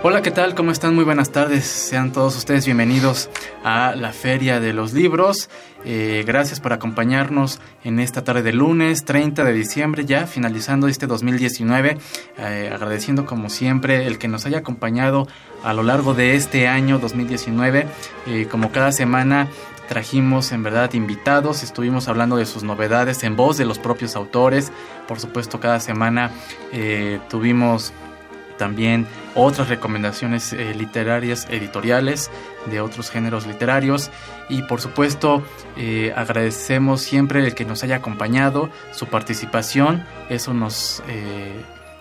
Hola, ¿qué tal? ¿Cómo están? Muy buenas tardes. Sean todos ustedes bienvenidos a la Feria de los Libros. Eh, gracias por acompañarnos en esta tarde de lunes 30 de diciembre, ya finalizando este 2019. Eh, agradeciendo como siempre el que nos haya acompañado a lo largo de este año 2019. Eh, como cada semana trajimos en verdad invitados, estuvimos hablando de sus novedades en voz de los propios autores. Por supuesto, cada semana tuvimos también otras recomendaciones eh, literarias, editoriales de otros géneros literarios. Y por supuesto eh, agradecemos siempre el que nos haya acompañado, su participación, eso nos, eh,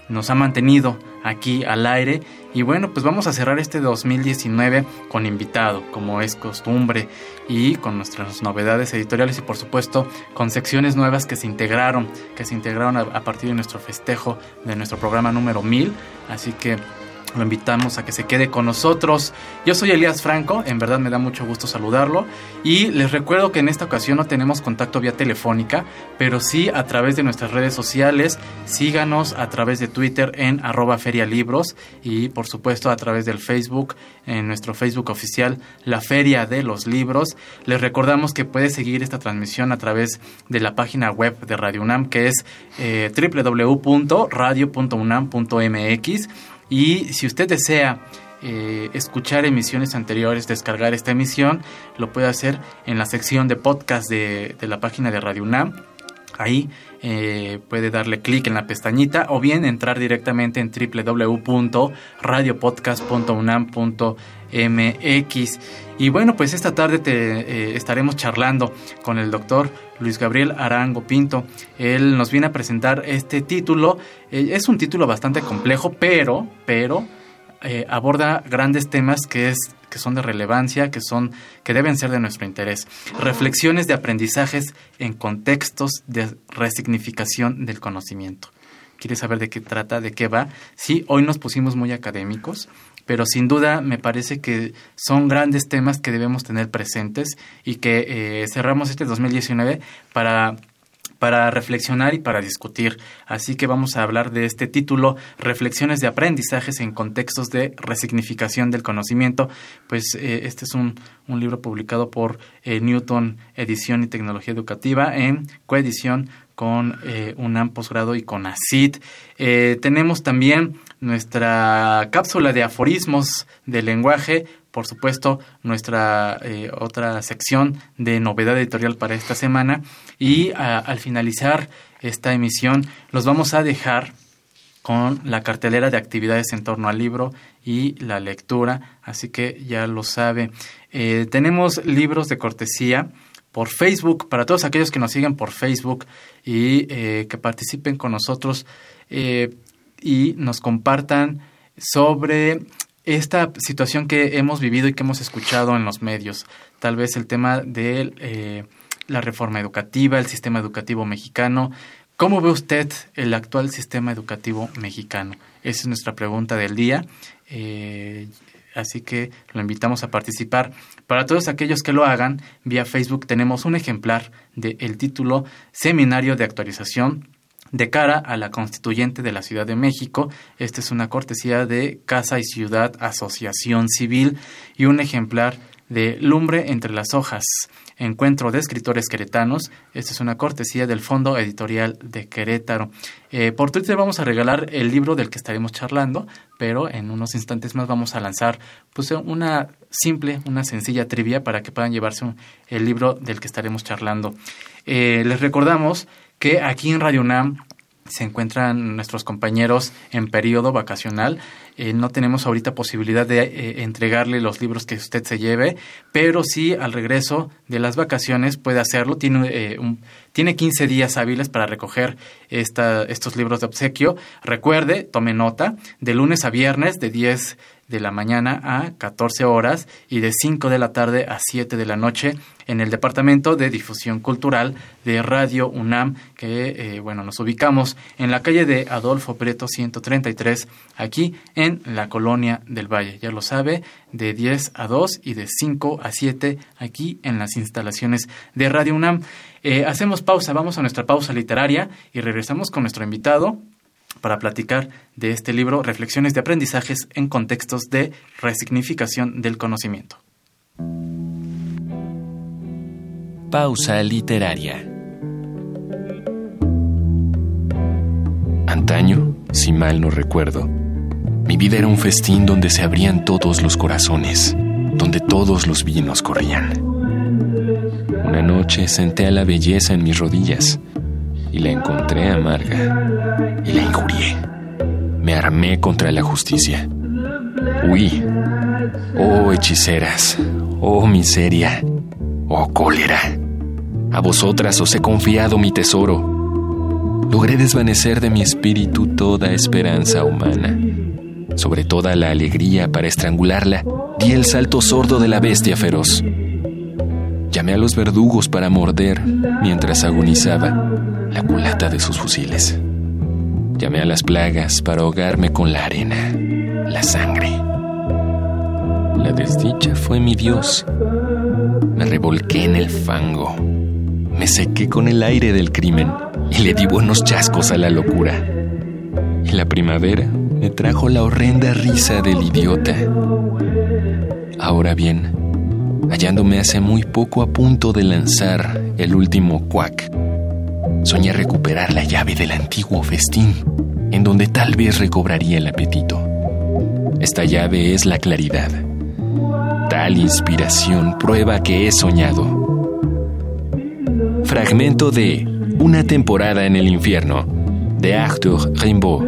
nos ha mantenido aquí al aire. Y bueno, pues vamos a cerrar este 2019 con invitado, como es costumbre, y con nuestras novedades editoriales y por supuesto con secciones nuevas que se integraron, que se integraron a, a partir de nuestro festejo de nuestro programa número 1000. Así que lo invitamos a que se quede con nosotros. Yo soy Elías Franco, en verdad me da mucho gusto saludarlo. Y les recuerdo que en esta ocasión no tenemos contacto vía telefónica, pero sí a través de nuestras redes sociales. Síganos a través de Twitter en arroba ferialibros y por supuesto a través del Facebook, en nuestro Facebook oficial, La Feria de los Libros. Les recordamos que puede seguir esta transmisión a través de la página web de Radio UNAM, que es eh, www.radio.unam.mx y si usted desea eh, escuchar emisiones anteriores, descargar esta emisión, lo puede hacer en la sección de podcast de, la página de Radio UNAM. Ahí eh, puede darle clic en la pestañita o bien entrar directamente en www.radiopodcast.unam.mx. Y bueno, pues esta tarde te, eh, estaremos charlando con el doctor Luis Gabriel Arango Pinto. Él nos viene a presentar este título. Eh, es un título bastante complejo, pero, pero eh, aborda grandes temas que es que son de relevancia, que son que deben ser de nuestro interés. Reflexiones de aprendizajes en contextos de resignificación del conocimiento. ¿Quieres saber de qué trata, de qué va? Sí, hoy nos pusimos muy académicos, pero sin duda me parece que son grandes temas que debemos tener presentes y que eh, cerramos este 2019 para para reflexionar y para discutir. Así que vamos a hablar de este título, Reflexiones de aprendizajes en contextos de resignificación del conocimiento. Pues eh, este es un, un, libro publicado por eh, Newton Edición y Tecnología Educativa en coedición con eh, UNAM Posgrado y con ACID. Eh, tenemos también nuestra cápsula de aforismos del lenguaje, por supuesto, nuestra eh, otra sección de novedad editorial para esta semana. Y al finalizar esta emisión, los vamos a dejar con la cartelera de actividades en torno al libro y la lectura, así que ya lo sabe. tenemos libros de cortesía por Facebook, para todos aquellos que nos siguen por Facebook y eh, que participen con nosotros eh, y nos compartan sobre esta situación que hemos vivido y que hemos escuchado en los medios. Tal vez el tema de eh, la reforma educativa, el sistema educativo mexicano. ¿Cómo ve usted el actual sistema educativo mexicano? Esa es nuestra pregunta del día así que lo invitamos a participar. Para todos aquellos que lo hagan, vía Facebook tenemos un ejemplar del título Seminario de Actualización de cara a la constituyente de la Ciudad de México. Esta es una cortesía de Casa y Ciudad Asociación Civil y un ejemplar de Lumbre entre las hojas, encuentro de escritores queretanos. Esta es una cortesía del Fondo Editorial de Querétaro. Eh, por Twitter vamos a regalar el libro del que estaremos charlando, pero en unos instantes más vamos a lanzar pues, una simple, una sencilla trivia para que puedan llevarse el libro del que estaremos charlando. Eh, les recordamos que aquí en Radio UNAM se encuentran nuestros compañeros en periodo vacacional. Eh, no tenemos ahorita posibilidad de eh, entregarle los libros que usted se lleve, pero sí al regreso de las vacaciones puede hacerlo. Tiene, eh, tiene 15 días hábiles para recoger esta, estos libros de obsequio. Recuerde, tome nota, de lunes a viernes de 10 de la mañana a 14 horas y de 5 de la tarde a 7 de la noche en el Departamento de Difusión Cultural de Radio UNAM, que eh, bueno, nos ubicamos en la calle de Adolfo Preto 133, aquí en la Colonia del Valle. Ya lo sabe, de 10 a 2 y de 5 a 7 aquí en las instalaciones de Radio UNAM. Eh, hacemos pausa, vamos a nuestra pausa literaria y regresamos con nuestro invitado, para platicar de este libro Reflexiones de aprendizajes en contextos de resignificación del conocimiento. Pausa literaria. Antaño, si mal no recuerdo, mi vida era un festín donde se abrían todos los corazones, donde todos los vinos corrían. Una noche senté a la belleza en mis rodillas y la encontré amarga y la injurié. Me armé contra la justicia. Huí. Oh hechiceras, oh miseria, oh cólera. A vosotras os he confiado mi tesoro. Logré desvanecer de mi espíritu toda esperanza humana. Sobre toda la alegría para estrangularla, di el salto sordo de la bestia feroz. Llamé a los verdugos para morder mientras agonizaba la culata de sus fusiles. Llamé a las plagas para ahogarme con la arena, la sangre. La desdicha fue mi Dios. Me revolqué en el fango. Me sequé con el aire del crimen y le di buenos chascos a la locura. Y la primavera me trajo la horrenda risa del idiota. Ahora bien, hallándome hace muy poco a punto de lanzar el último cuac, soñé recuperar la llave del antiguo festín, en donde tal vez recobraría el apetito. Esta llave es la claridad. Tal inspiración prueba que he soñado. Fragmento de Una temporada en el infierno, de Arthur Rimbaud.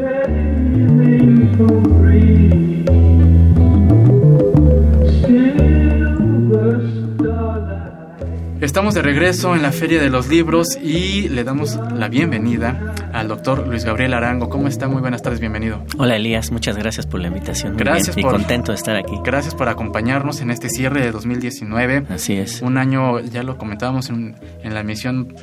Estamos de regreso en la Feria de los Libros y le damos la bienvenida al doctor Luis Gabriel Arango. ¿Cómo está? Muy buenas tardes, bienvenido. Hola Elías, muchas gracias por la invitación. Muy gracias bien, por, y contento de estar aquí. Gracias por acompañarnos en este cierre de 2019. Así es. Un año, ya lo comentábamos en, en la emisión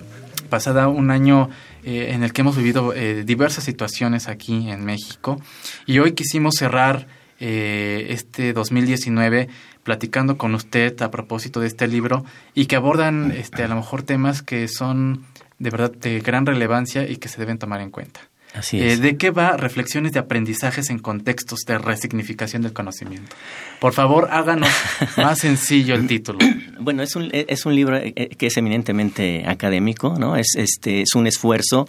pasada, un año eh, en el que hemos vivido eh, diversas situaciones aquí en México. Y hoy quisimos cerrar eh, este 2019 platicando con usted a propósito de este libro y que abordan este, a lo mejor temas que son de verdad de gran relevancia y que se deben tomar en cuenta. Así es. Eh, ¿De qué va Reflexiones de aprendizajes en contextos de resignificación del conocimiento? Por favor, háganos más sencillo el título. Bueno, es un, es un libro eh, que es eminentemente académico, ¿no? Es, este, es un esfuerzo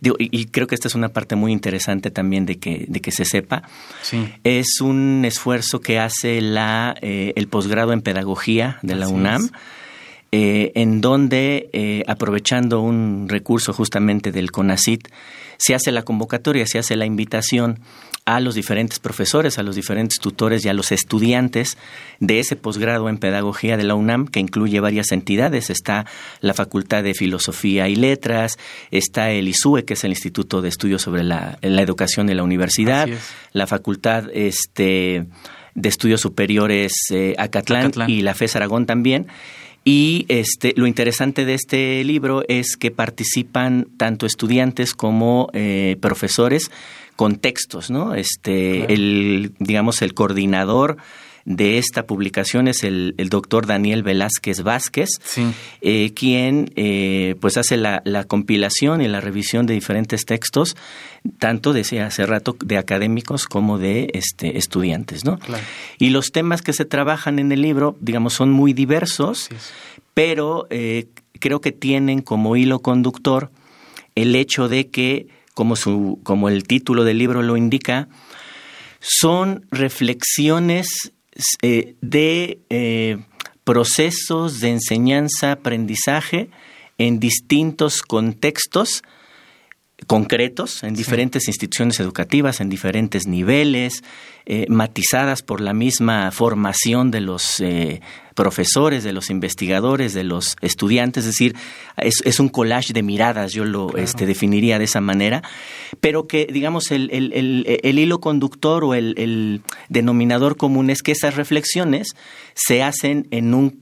Digo, y, y, creo que esta es una parte muy interesante también de que, de que se sepa. Sí. Es un esfuerzo que hace la, eh, el posgrado en pedagogía de la Así UNAM. es. Eh, en donde, eh, aprovechando un recurso justamente del CONACIT, se hace la convocatoria, se hace la invitación a los diferentes profesores, a los diferentes tutores y a los estudiantes de ese posgrado en pedagogía de la UNAM, que incluye varias entidades. Está la Facultad de Filosofía y Letras, está el ISUE, que es el Instituto de Estudios sobre la, la Educación de la Universidad, la Facultad este, de Estudios Superiores eh, Acatlán, Acatlán. y la FES Aragón también. Y este, lo interesante de este libro es que participan tanto estudiantes como eh, profesores con textos, ¿no? Este, Claro. el, digamos, el coordinador de esta publicación es el, el doctor Daniel Velázquez Vázquez, Sí. eh, quien eh, pues hace la, la compilación y la revisión de diferentes textos, tanto decía hace rato de académicos como de este, estudiantes, ¿no? Claro. Y los temas que se trabajan en el libro, digamos, son muy diversos, pero eh, creo que tienen como hilo conductor el hecho de que, como, su, como el título del libro lo indica, son reflexiones eh, de eh, procesos de enseñanza-aprendizaje en distintos contextos concretos en diferentes instituciones educativas, en diferentes niveles, eh, matizadas por la misma formación de los eh, profesores, de los investigadores, de los estudiantes, es decir, es, un collage de miradas, yo lo este, definiría de esa manera, pero que, digamos, el, el hilo conductor o el denominador común es que esas reflexiones se hacen en un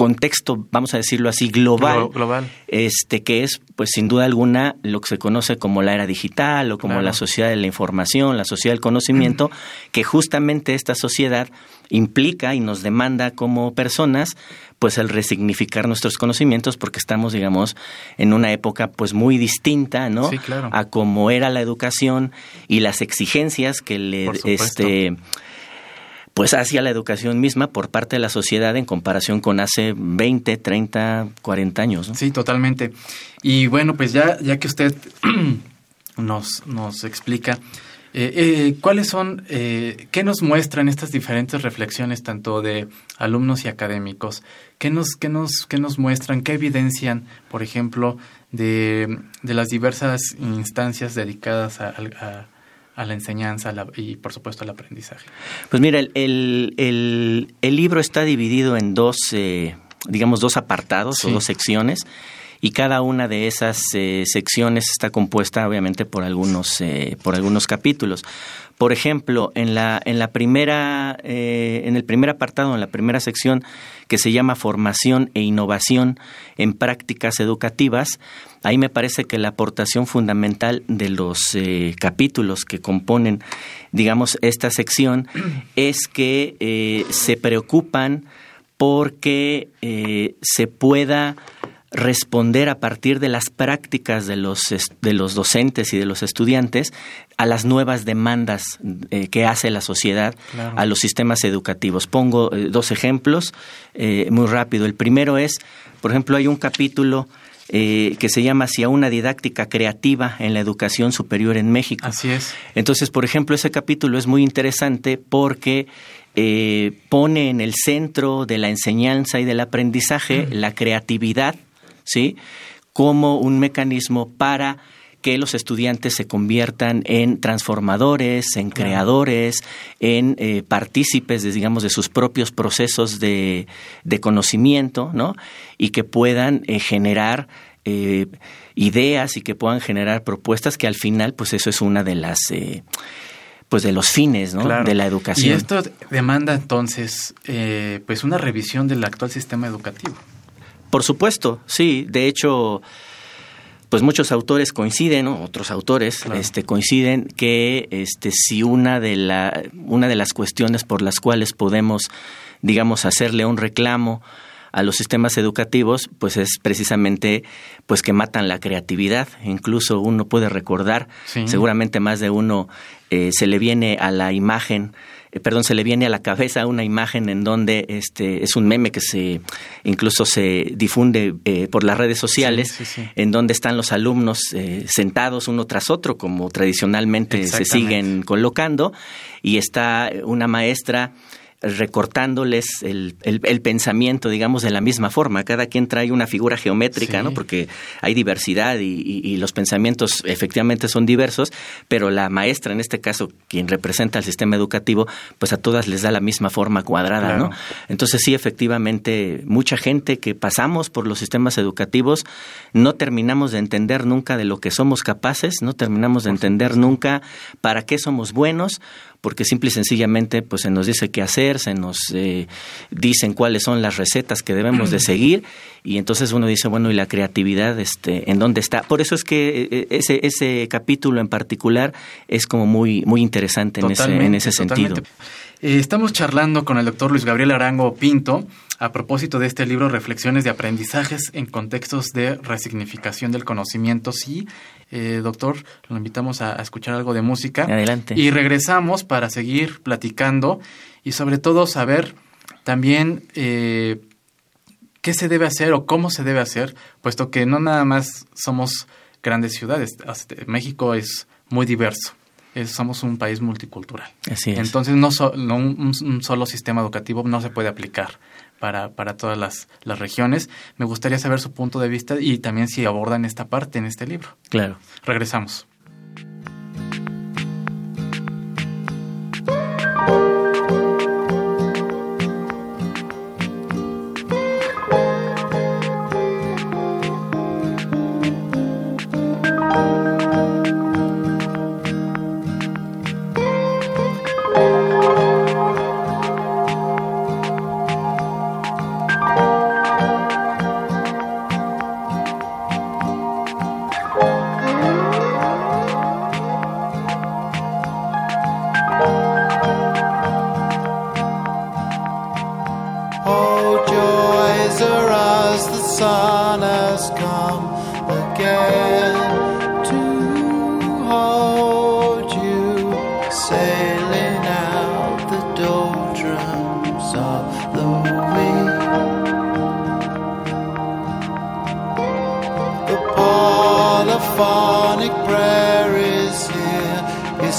contexto, vamos a decirlo así, global, global, este que es, pues sin duda alguna, lo que se conoce como la era digital o como la sociedad de la información, la sociedad del conocimiento, que justamente esta sociedad implica y nos demanda como personas, pues el resignificar nuestros conocimientos, porque estamos, digamos, en una época pues muy distinta, ¿no? A cómo era la educación y las exigencias que le, este pues hacia la educación misma por parte de la sociedad en comparación con hace 20, 30, 40 años. Sí, totalmente. Y bueno, pues ya, ya que usted nos, nos explica eh, eh, cuáles son, eh, qué nos muestran estas diferentes reflexiones tanto de alumnos y académicos, qué nos, qué nos, qué nos muestran, qué evidencian, por ejemplo, de, de las diversas instancias dedicadas a a la enseñanza y por supuesto al aprendizaje? Pues mira, el, el, el, libro está dividido en dos, eh, digamos, dos apartados o dos secciones y cada una de esas eh, secciones está compuesta obviamente por algunos, eh, por algunos capítulos. Por ejemplo, en la, en la primera, eh, en el primer apartado, en la primera sección que se llama Formación e Innovación en Prácticas Educativas, ahí me parece que la aportación fundamental de los eh, capítulos que componen, digamos, esta sección es que eh, se preocupan porque se pueda responder a partir de las prácticas de los, de los docentes y de los estudiantes a las nuevas demandas eh, que hace la sociedad a los sistemas educativos. Pongo eh, dos ejemplos eh, muy rápido. El primero es, por ejemplo, hay un capítulo que se llama Hacia una didáctica creativa en la educación superior en México. Así es. Entonces, por ejemplo, ese capítulo es muy interesante porque pone en el centro de la enseñanza y del aprendizaje la creatividad ¿sí? Como un mecanismo para que los estudiantes se conviertan en transformadores, en creadores, en eh, partícipes, de, digamos, de sus propios procesos de, conocimiento, ¿no? Y que puedan eh, generar eh, ideas y que puedan generar propuestas que al final, pues eso es una de las pues de los fines ¿no? de la educación. Y esto demanda entonces pues una revisión del actual sistema educativo. Por supuesto, sí. De hecho, pues muchos autores coinciden, otros autores este, coinciden que este, si una de, la, una de las cuestiones por las cuales podemos, digamos, hacerle un reclamo a los sistemas educativos, pues es precisamente pues que matan la creatividad. Incluso uno puede recordar, seguramente más de uno eh, se le viene a la imagen eh, perdón, se le viene a la cabeza una imagen en donde este es un meme que se incluso se difunde eh, por las redes sociales, en donde están los alumnos eh, sentados uno tras otro, como tradicionalmente se siguen colocando, y está una maestra recortándoles el, el, pensamiento, digamos, de la misma forma. Cada quien trae una figura geométrica, ¿no? Porque hay diversidad y, los pensamientos efectivamente son diversos, pero la maestra, en este caso, quien representa al sistema educativo, pues a todas les da la misma forma cuadrada, ¿no? Entonces sí, efectivamente, mucha gente que pasamos por los sistemas educativos no terminamos de entender nunca de lo que somos capaces, no terminamos de entender nunca para qué somos buenos porque simple y sencillamente pues se nos dice qué hacer, se nos eh, dicen cuáles son las recetas que debemos de seguir y entonces uno dice, bueno, ¿y la creatividad este en dónde está? Por eso es que eh, ese ese capítulo en particular es como muy muy interesante en ese en ese sentido. Eh, estamos charlando con el doctor Luis Gabriel Arango Pinto a propósito de este libro Reflexiones de aprendizajes en contextos de resignificación del conocimiento. Sí, eh, doctor, lo invitamos a, escuchar algo de música. Adelante. Y regresamos para seguir platicando y sobre todo saber también eh, qué se debe hacer o cómo se debe hacer, puesto que no nada más somos grandes ciudades. México es muy diverso somos un país multicultural. Así es. Entonces, no, un, solo sistema educativo no se puede aplicar para, para todas las, las regiones. Me gustaría saber su punto de vista y también si abordan esta parte en este libro. Claro. Regresamos.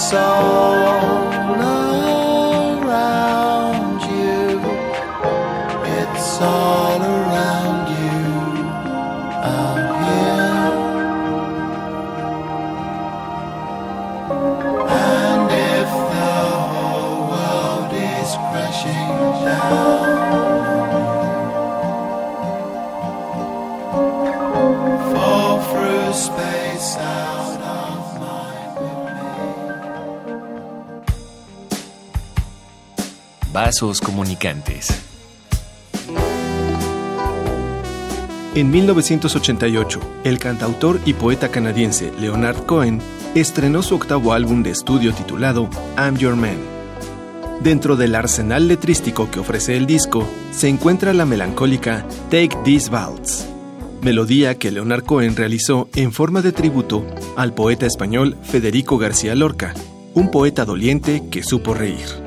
soul. Comunicantes. En 1988, el cantautor y poeta canadiense Leonard Cohen estrenó su octavo álbum de estudio titulado I'm Your Man. Dentro del arsenal letrístico que ofrece el disco se encuentra la melancólica Take These Waltz, melodía que Leonard Cohen realizó en forma de tributo al poeta español Federico García Lorca, un poeta doliente que supo reír.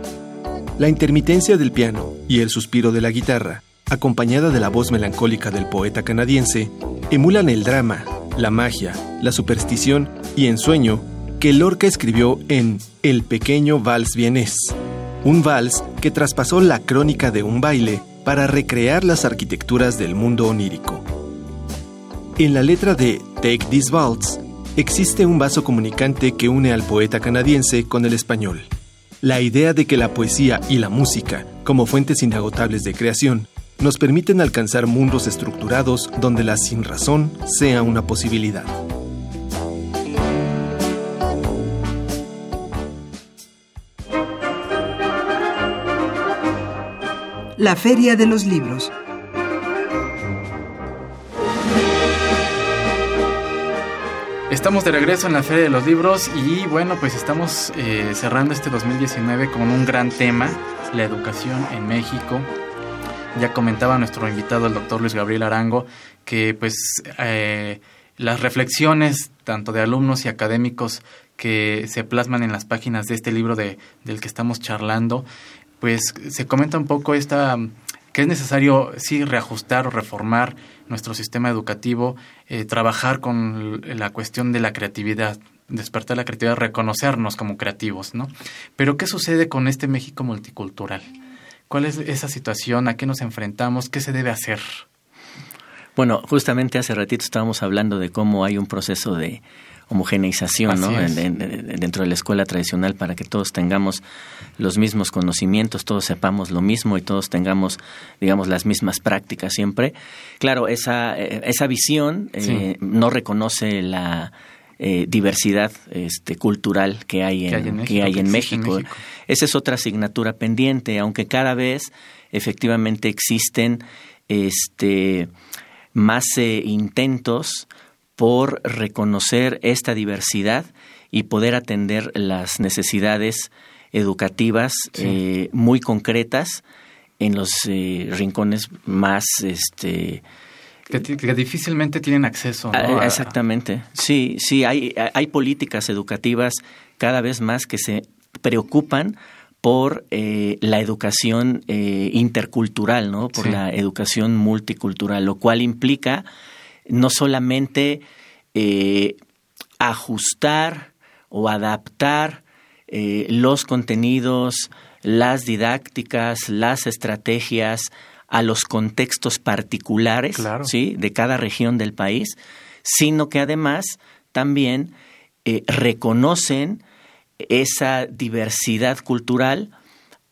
La intermitencia del piano y el suspiro de la guitarra, acompañada de la voz melancólica del poeta canadiense, emulan el drama, la magia, la superstición y ensueño que Lorca escribió en El pequeño vals vienés, un vals que traspasó la crónica de un baile para recrear las arquitecturas del mundo onírico. En la letra de Take This Waltz existe un vaso comunicante que une al poeta canadiense con el español la idea de que la poesía y la música, como fuentes inagotables de creación, nos permiten alcanzar mundos estructurados donde la sinrazón sea una posibilidad. La Feria de los Libros Estamos de regreso en la Feria de los Libros y bueno, pues estamos eh, cerrando este 2019 con un gran tema, la educación en México. Ya comentaba nuestro invitado, el doctor Luis Gabriel Arango, que pues eh, las reflexiones tanto de alumnos y académicos que se plasman en las páginas de este libro de, del que estamos charlando, pues se comenta un poco esta que es necesario sí reajustar o reformar nuestro sistema educativo, eh, trabajar con la cuestión de la creatividad, despertar la creatividad, reconocernos como creativos, ¿no? Pero ¿qué sucede con este México multicultural? ¿Cuál es esa situación? ¿A qué nos enfrentamos? ¿Qué se debe hacer? Bueno, justamente hace ratito estábamos hablando de cómo hay un proceso de homogeneización ¿no? dentro de la escuela tradicional para que todos tengamos los mismos conocimientos, todos sepamos lo mismo y todos tengamos, digamos, las mismas prácticas siempre. Claro, esa, eh, esa visión eh, no reconoce la eh, diversidad este, cultural que hay en, que hay en, México. Esa es otra asignatura pendiente, aunque cada vez efectivamente existen este, más intentos por reconocer esta diversidad y poder atender las necesidades educativas eh, muy concretas en los eh, rincones más este que, difícilmente tienen acceso ah, exactamente. Sí sí hay hay políticas educativas cada vez más que se preocupan por eh, la educación intercultural no por la educación multicultural lo cual implica no solamente eh, ajustar o adaptar eh, los contenidos, las didácticas, las estrategias a los contextos particulares ¿sí? de cada región del país, sino que además también eh, reconocen esa diversidad cultural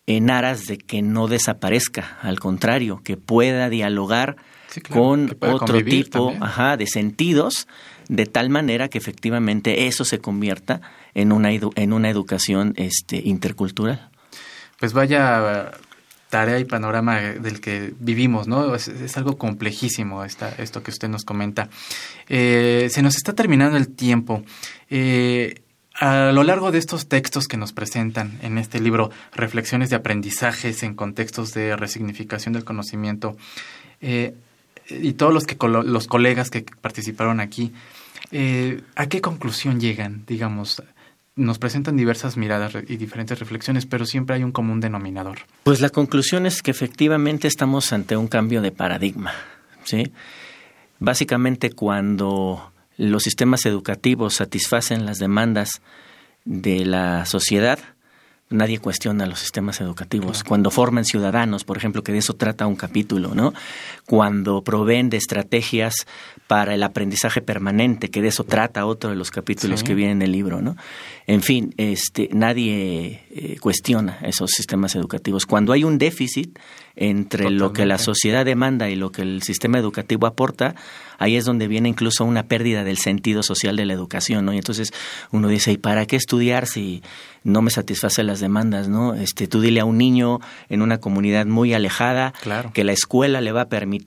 en aras de que no desaparezca, al contrario, que pueda dialogar con otro tipo de sentidos, de tal manera que efectivamente eso se convierta en una, en una educación este, intercultural. Pues vaya tarea y panorama del que vivimos, ¿no? Es, algo complejísimo esta, esto que usted nos comenta. Eh, se nos está terminando el tiempo. Eh, a lo largo de estos textos que nos presentan en este libro, Reflexiones de aprendizajes en contextos de resignificación del conocimiento, eh, y todos los, que, los colegas que participaron aquí, ¿a qué conclusión llegan, digamos? nos presentan diversas miradas y diferentes reflexiones, pero siempre hay un común denominador. Pues la conclusión es que efectivamente estamos ante un cambio de paradigma. ¿sí? Básicamente cuando los sistemas educativos satisfacen las demandas de la sociedad, nadie cuestiona los sistemas educativos. Cuando forman ciudadanos, por ejemplo, que de eso trata un capítulo, ¿no? Cuando proveen de estrategias para el aprendizaje permanente, que de eso trata otro de los capítulos que viene en el libro, ¿no? En fin, este, nadie eh, cuestiona esos sistemas educativos. Cuando hay un déficit entre lo que la sociedad demanda y lo que el sistema educativo aporta, ahí es donde viene incluso una pérdida del sentido social de la educación, ¿no? Y entonces uno dice, ¿y para qué estudiar si no me satisface las demandas, ¿no? Este, tú dile a un niño en una comunidad muy alejada que la escuela le va a permitir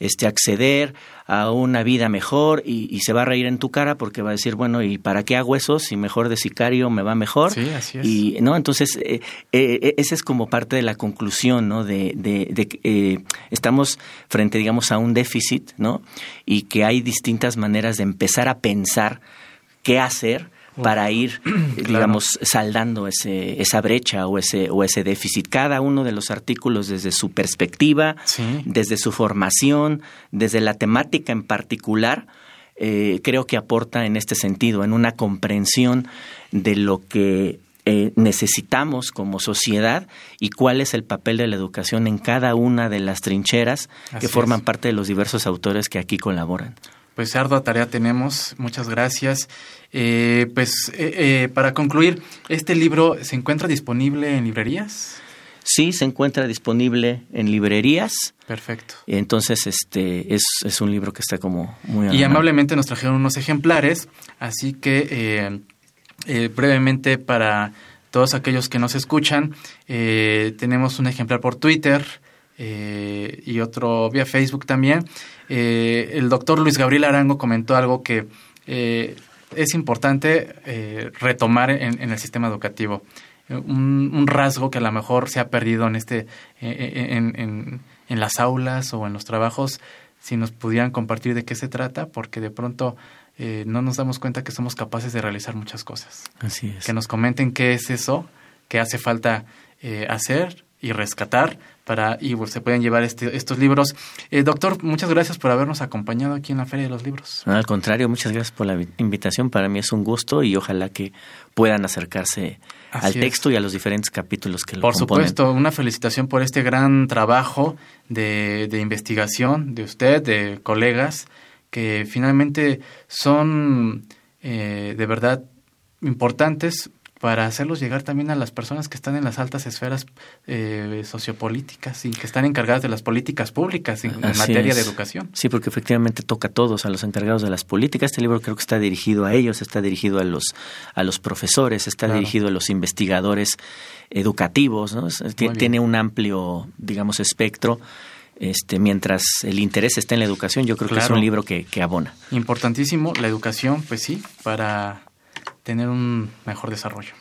este, acceder a una vida mejor y, se va a reír en tu cara porque va a decir, bueno, ¿y para qué hago eso si mejor de sicario me va mejor? Sí, así es. Y, ¿no? Entonces, eh, eh, esa es como parte de la conclusión, ¿no? De, de, que eh, estamos frente, digamos, a un déficit, ¿no? Y que hay distintas maneras de empezar a pensar qué hacer para ir, digamos, saldando ese, esa brecha o ese, o ese déficit. Cada uno de los artículos desde su perspectiva, desde su formación, desde la temática en particular, eh, creo que aporta en este sentido, en una comprensión de lo que eh, necesitamos como sociedad y cuál es el papel de la educación en cada una de las trincheras que forman parte de los diversos autores que aquí colaboran. Pues ardua tarea tenemos, muchas gracias. Eh, pues eh, eh, para concluir, ¿este libro se encuentra disponible en librerías? Sí, se encuentra disponible en librerías. Perfecto. Entonces, este es, es un libro que está como muy... Y amablemente nos trajeron unos ejemplares, así que brevemente para todos aquellos que nos escuchan, tenemos un ejemplar por Twitter, eh, y otro vía Facebook también. Eh, el doctor Luis Gabriel Arango comentó algo que eh, es importante retomar en, el sistema educativo. Un, rasgo que a lo mejor se ha perdido en, este, en, en, las aulas o en los trabajos, si nos pudieran compartir de qué se trata, porque de pronto no nos damos cuenta que somos capaces de realizar muchas cosas. Así es. Que nos comenten qué es eso, qué hace falta hacer y rescatar para y pues, se pueden llevar este, estos libros. Eh, doctor, muchas gracias por habernos acompañado aquí en la Feria de los Libros. al contrario, muchas gracias por la invitación. Para mí es un gusto y ojalá que puedan acercarse al texto y a los diferentes capítulos que lo Por supuesto, una felicitación por este gran trabajo de, de investigación de usted, de colegas, que finalmente son eh, de verdad importantes para hacerlos llegar también a las personas que están en las altas esferas eh, sociopolíticas y que están encargadas de las políticas públicas en, materia de educación. Sí, porque efectivamente toca a todos, a los encargados de las políticas. Este libro creo que está dirigido a ellos, está dirigido a los, a los profesores, está dirigido a los investigadores educativos, ¿no? tiene un amplio, digamos, espectro. Este, mientras el interés está en la educación, yo creo que es un libro que, que abona. Importantísimo, la educación, pues sí, para tener un mejor desarrollo.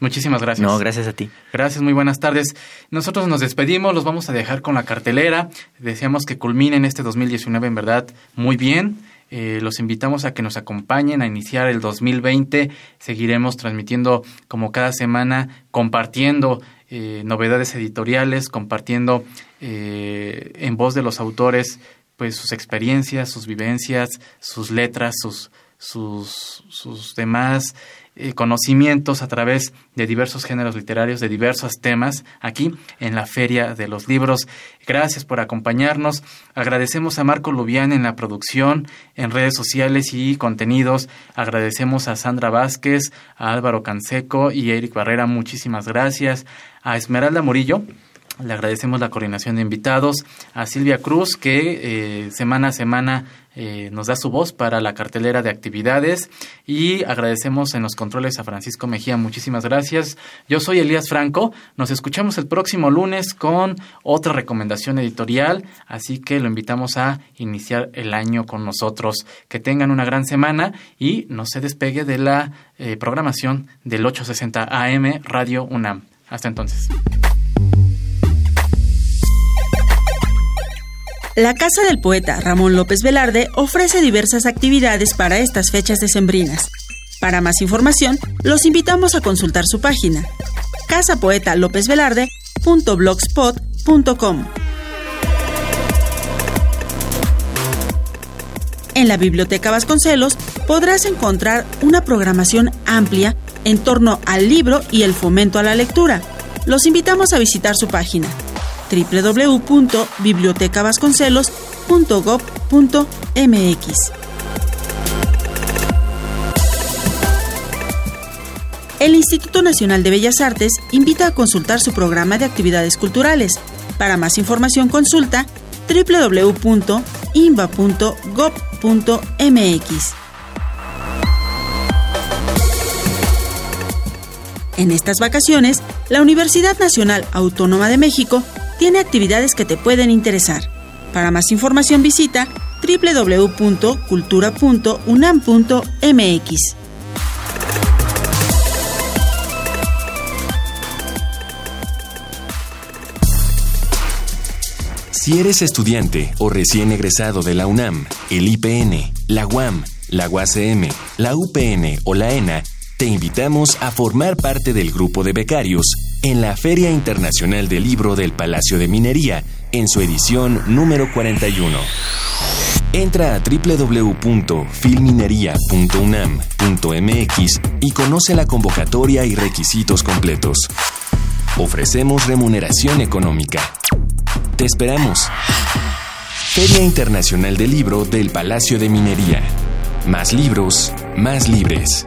Muchísimas gracias. No, gracias a ti. Gracias, muy buenas tardes. Nosotros nos despedimos, los vamos a dejar con la cartelera. Deseamos que culminen este 2019 en verdad muy bien. Eh, los invitamos a que nos acompañen a iniciar el 2020. Seguiremos transmitiendo como cada semana, compartiendo eh, novedades editoriales, compartiendo eh, en voz de los autores pues sus experiencias, sus vivencias, sus letras, sus sus, sus demás eh, conocimientos a través de diversos géneros literarios, de diversos temas, aquí en la Feria de los Libros. Gracias por acompañarnos. Agradecemos a Marco Lubián en la producción, en redes sociales y contenidos. Agradecemos a Sandra Vázquez, a Álvaro Canseco y a Eric Barrera. Muchísimas gracias. A Esmeralda Murillo le agradecemos la coordinación de invitados, a Silvia Cruz, que eh, semana a semana eh, nos da su voz para la cartelera de actividades y agradecemos en los controles a Francisco Mejía. Muchísimas gracias. Yo soy Elías Franco. Nos escuchamos el próximo lunes con otra recomendación editorial, así que lo invitamos a iniciar el año con nosotros. Que tengan una gran semana y no se despegue de la eh, programación del 860 AM Radio UNAM. Hasta entonces. La Casa del Poeta Ramón López Velarde ofrece diversas actividades para estas fechas decembrinas. Para más información, los invitamos a consultar su página casapoetalopezvelarde.blogspot.com. En la Biblioteca Vasconcelos podrás encontrar una programación amplia en torno al libro y el fomento a la lectura. Los invitamos a visitar su página www.bibliotecavasconcelos.gov.mx. El Instituto Nacional de Bellas Artes invita a consultar su programa de actividades culturales. Para más información consulta www.inva.gov.mx. En estas vacaciones, la Universidad Nacional Autónoma de México tiene actividades que te pueden interesar. Para más información visita www.cultura.unam.mx. Si eres estudiante o recién egresado de la UNAM, el IPN, la UAM, la UACM, la UPN o la ENA, te invitamos a formar parte del grupo de becarios en la Feria Internacional del Libro del Palacio de Minería, en su edición número 41. Entra a www.filminería.unam.mx y conoce la convocatoria y requisitos completos. Ofrecemos remuneración económica. Te esperamos. Feria Internacional del Libro del Palacio de Minería. Más libros, más libres.